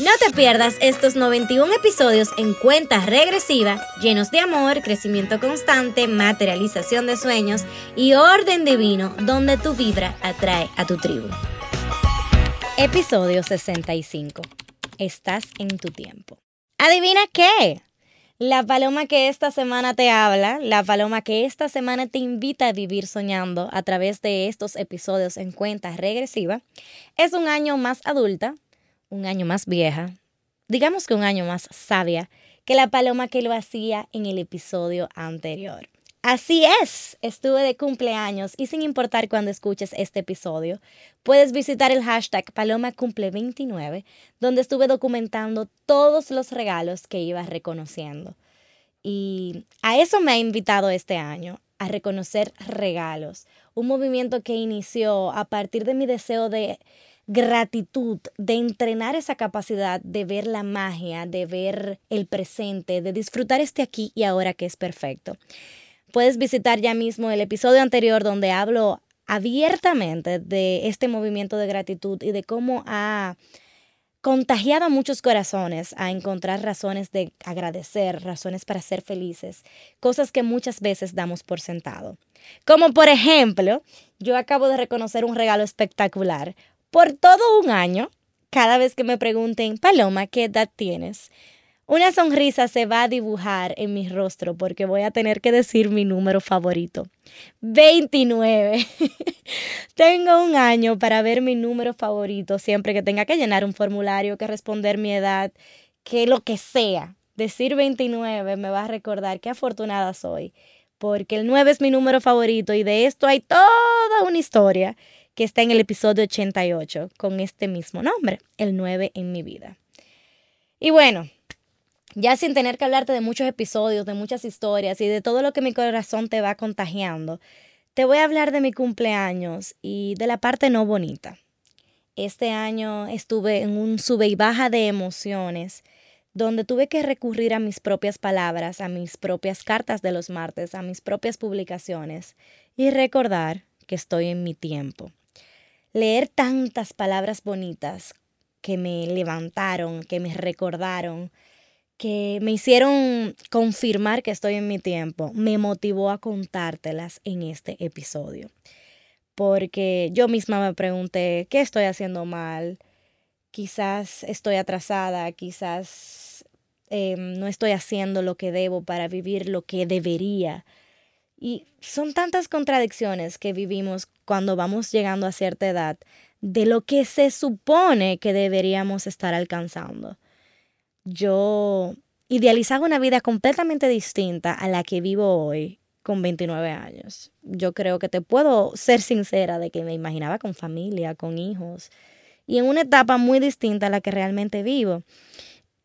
No te pierdas estos 91 episodios en cuenta regresiva, llenos de amor, crecimiento constante, materialización de sueños y orden divino, donde tu vibra atrae a tu tribu. Episodio 65. Estás en tu tiempo. ¿Adivina qué? La paloma que esta semana te habla, la paloma que esta semana te invita a vivir soñando a través de estos episodios en cuenta regresiva, es un año más adulta, un año más vieja, digamos que un año más sabia que la paloma que lo hacía en el episodio anterior. Así es, estuve de cumpleaños y sin importar cuando escuches este episodio, puedes visitar el hashtag Paloma Cumple 29, donde estuve documentando todos los regalos que iba reconociendo. Y a eso me ha invitado este año, a reconocer regalos, un movimiento que inició a partir de mi deseo de gratitud, de entrenar esa capacidad de ver la magia, de ver el presente, de disfrutar este aquí y ahora que es perfecto. Puedes visitar ya mismo el episodio anterior donde hablo abiertamente de este movimiento de gratitud y de cómo ha contagiado a muchos corazones a encontrar razones de agradecer, razones para ser felices, cosas que muchas veces damos por sentado. Como por ejemplo, yo acabo de reconocer un regalo espectacular, por todo un año, cada vez que me pregunten, Paloma, ¿qué edad tienes? Una sonrisa se va a dibujar en mi rostro porque voy a tener que decir mi número favorito. 29. Tengo un año para ver mi número favorito siempre que tenga que llenar un formulario, que responder mi edad, que lo que sea. Decir 29 me va a recordar qué afortunada soy, porque el 9 es mi número favorito y de esto hay toda una historia que está en el episodio 88 con este mismo nombre, el 9 en mi vida. Y bueno, ya sin tener que hablarte de muchos episodios, de muchas historias y de todo lo que mi corazón te va contagiando, te voy a hablar de mi cumpleaños y de la parte no bonita. Este año estuve en un sube y baja de emociones donde tuve que recurrir a mis propias palabras, a mis propias cartas de los martes, a mis propias publicaciones y recordar que estoy en mi tiempo leer tantas palabras bonitas que me levantaron, que me recordaron, que me hicieron confirmar que estoy en mi tiempo, me motivó a contártelas en este episodio. Porque yo misma me pregunté, ¿qué estoy haciendo mal? Quizás estoy atrasada, quizás em, no estoy haciendo lo que debo para vivir lo que debería y son tantas contradicciones que vivimos cuando vamos llegando a cierta edad de lo que se supone que deberíamos estar alcanzando. Yo idealizaba una vida completamente distinta a la que vivo hoy con 29 años. Yo creo que te puedo ser sincera de que me imaginaba con familia, con hijos, y en una etapa muy distinta a la que realmente vivo.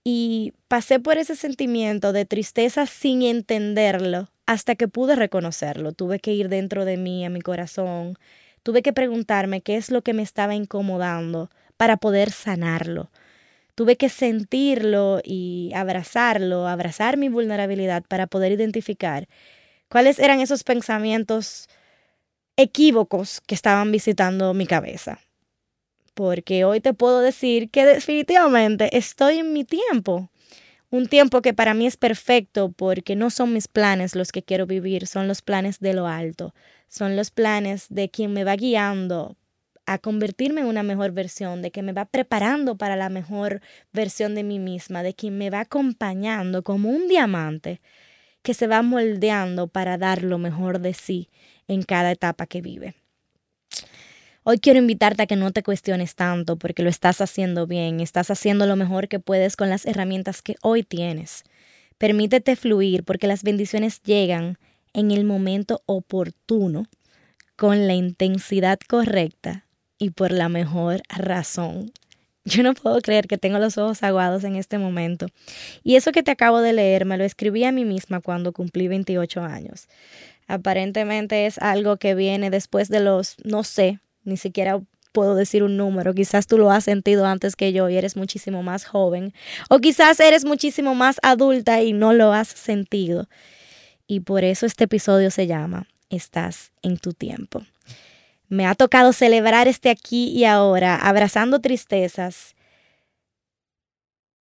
Y pasé por ese sentimiento de tristeza sin entenderlo hasta que pude reconocerlo. Tuve que ir dentro de mí, a mi corazón. Tuve que preguntarme qué es lo que me estaba incomodando para poder sanarlo. Tuve que sentirlo y abrazarlo, abrazar mi vulnerabilidad para poder identificar cuáles eran esos pensamientos equívocos que estaban visitando mi cabeza. Porque hoy te puedo decir que definitivamente estoy en mi tiempo. Un tiempo que para mí es perfecto porque no son mis planes los que quiero vivir, son los planes de lo alto, son los planes de quien me va guiando a convertirme en una mejor versión, de que me va preparando para la mejor versión de mí misma, de quien me va acompañando como un diamante que se va moldeando para dar lo mejor de sí en cada etapa que vive. Hoy quiero invitarte a que no te cuestiones tanto porque lo estás haciendo bien, estás haciendo lo mejor que puedes con las herramientas que hoy tienes. Permítete fluir porque las bendiciones llegan en el momento oportuno, con la intensidad correcta y por la mejor razón. Yo no puedo creer que tengo los ojos aguados en este momento. Y eso que te acabo de leer me lo escribí a mí misma cuando cumplí 28 años. Aparentemente es algo que viene después de los, no sé, ni siquiera puedo decir un número, quizás tú lo has sentido antes que yo y eres muchísimo más joven, o quizás eres muchísimo más adulta y no lo has sentido. Y por eso este episodio se llama Estás en tu tiempo. Me ha tocado celebrar este aquí y ahora, abrazando tristezas,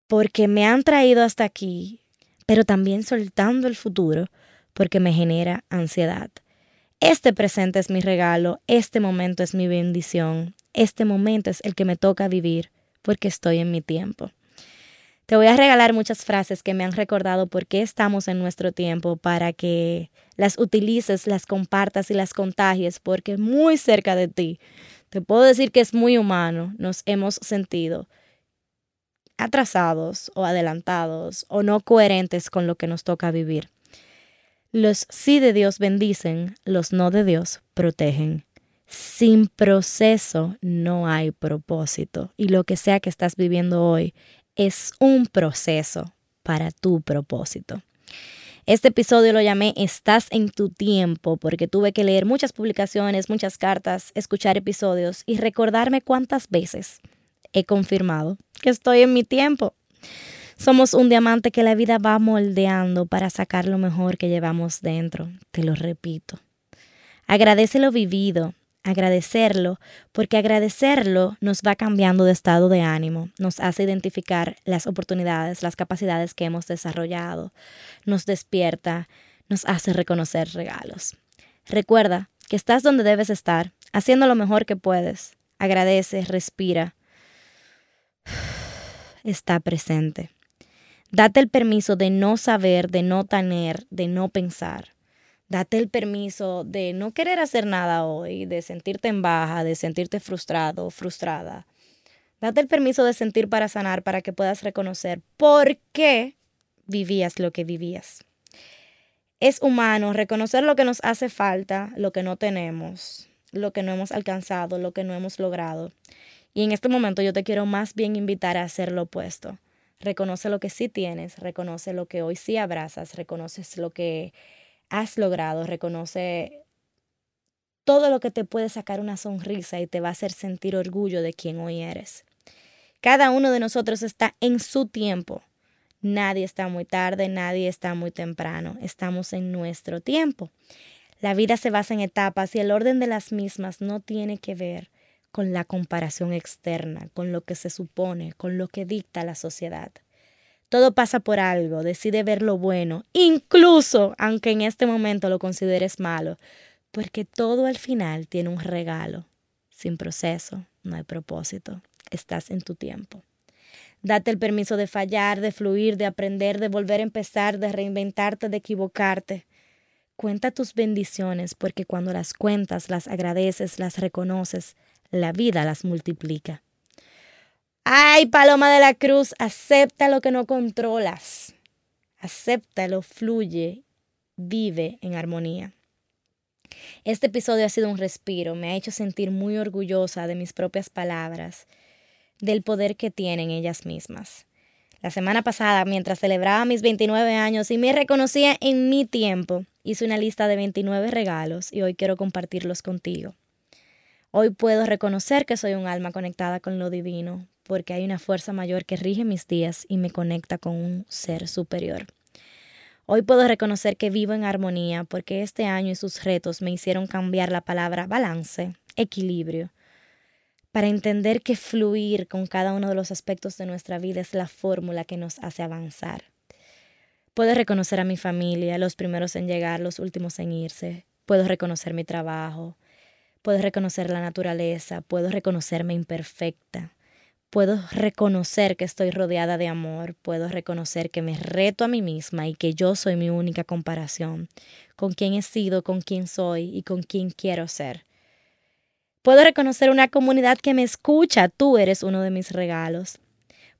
porque me han traído hasta aquí, pero también soltando el futuro, porque me genera ansiedad. Este presente es mi regalo, este momento es mi bendición, este momento es el que me toca vivir, porque estoy en mi tiempo. Te voy a regalar muchas frases que me han recordado por qué estamos en nuestro tiempo para que las utilices, las compartas y las contagies, porque muy cerca de ti, te puedo decir que es muy humano, nos hemos sentido atrasados o adelantados o no coherentes con lo que nos toca vivir. Los sí de Dios bendicen, los no de Dios protegen. Sin proceso no hay propósito y lo que sea que estás viviendo hoy es un proceso para tu propósito. Este episodio lo llamé Estás en tu tiempo porque tuve que leer muchas publicaciones, muchas cartas, escuchar episodios y recordarme cuántas veces he confirmado que estoy en mi tiempo. Somos un diamante que la vida va moldeando para sacar lo mejor que llevamos dentro. Te lo repito. Agradece lo vivido, agradecerlo, porque agradecerlo nos va cambiando de estado de ánimo, nos hace identificar las oportunidades, las capacidades que hemos desarrollado, nos despierta, nos hace reconocer regalos. Recuerda que estás donde debes estar, haciendo lo mejor que puedes. Agradece, respira. Está presente. Date el permiso de no saber, de no tener, de no pensar. Date el permiso de no querer hacer nada hoy, de sentirte en baja, de sentirte frustrado, frustrada. Date el permiso de sentir para sanar, para que puedas reconocer por qué vivías lo que vivías. Es humano reconocer lo que nos hace falta, lo que no tenemos, lo que no hemos alcanzado, lo que no hemos logrado. Y en este momento yo te quiero más bien invitar a hacer lo opuesto. Reconoce lo que sí tienes, reconoce lo que hoy sí abrazas, reconoces lo que has logrado, reconoce todo lo que te puede sacar una sonrisa y te va a hacer sentir orgullo de quien hoy eres. Cada uno de nosotros está en su tiempo. Nadie está muy tarde, nadie está muy temprano. Estamos en nuestro tiempo. La vida se basa en etapas y el orden de las mismas no tiene que ver con la comparación externa, con lo que se supone, con lo que dicta la sociedad. Todo pasa por algo, decide ver lo bueno, incluso aunque en este momento lo consideres malo, porque todo al final tiene un regalo. Sin proceso, no hay propósito. Estás en tu tiempo. Date el permiso de fallar, de fluir, de aprender, de volver a empezar, de reinventarte, de equivocarte. Cuenta tus bendiciones porque cuando las cuentas, las agradeces, las reconoces, la vida las multiplica. Ay, Paloma de la Cruz, acepta lo que no controlas. Acéptalo, fluye, vive en armonía. Este episodio ha sido un respiro, me ha hecho sentir muy orgullosa de mis propias palabras, del poder que tienen ellas mismas. La semana pasada, mientras celebraba mis 29 años y me reconocía en mi tiempo, hice una lista de 29 regalos y hoy quiero compartirlos contigo. Hoy puedo reconocer que soy un alma conectada con lo divino, porque hay una fuerza mayor que rige mis días y me conecta con un ser superior. Hoy puedo reconocer que vivo en armonía porque este año y sus retos me hicieron cambiar la palabra balance, equilibrio, para entender que fluir con cada uno de los aspectos de nuestra vida es la fórmula que nos hace avanzar. Puedo reconocer a mi familia, los primeros en llegar, los últimos en irse. Puedo reconocer mi trabajo. Puedo reconocer la naturaleza. Puedo reconocerme imperfecta. Puedo reconocer que estoy rodeada de amor, puedo reconocer que me reto a mí misma y que yo soy mi única comparación, con quién he sido, con quién soy y con quién quiero ser. Puedo reconocer una comunidad que me escucha, tú eres uno de mis regalos.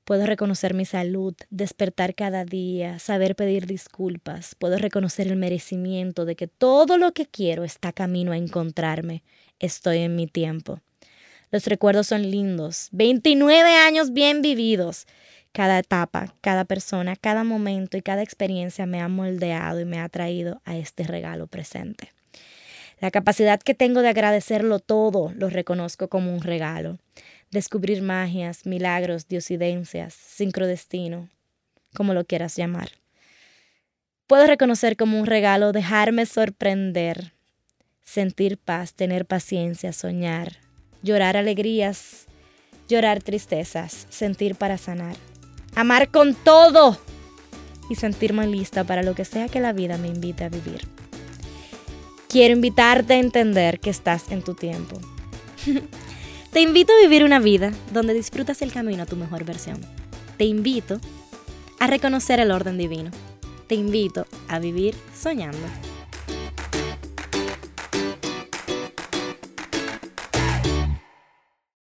Puedo reconocer mi salud, despertar cada día, saber pedir disculpas. Puedo reconocer el merecimiento de que todo lo que quiero está camino a encontrarme. Estoy en mi tiempo. Los recuerdos son lindos. 29 años bien vividos. Cada etapa, cada persona, cada momento y cada experiencia me ha moldeado y me ha traído a este regalo presente. La capacidad que tengo de agradecerlo todo lo reconozco como un regalo. Descubrir magias, milagros, diosidencias, sincrodestino, como lo quieras llamar. Puedo reconocer como un regalo dejarme sorprender, sentir paz, tener paciencia, soñar, llorar alegrías, llorar tristezas, sentir para sanar, amar con todo y sentirme lista para lo que sea que la vida me invite a vivir. Quiero invitarte a entender que estás en tu tiempo. Te invito a vivir una vida donde disfrutas el camino a tu mejor versión. Te invito a reconocer el orden divino. Te invito a vivir soñando.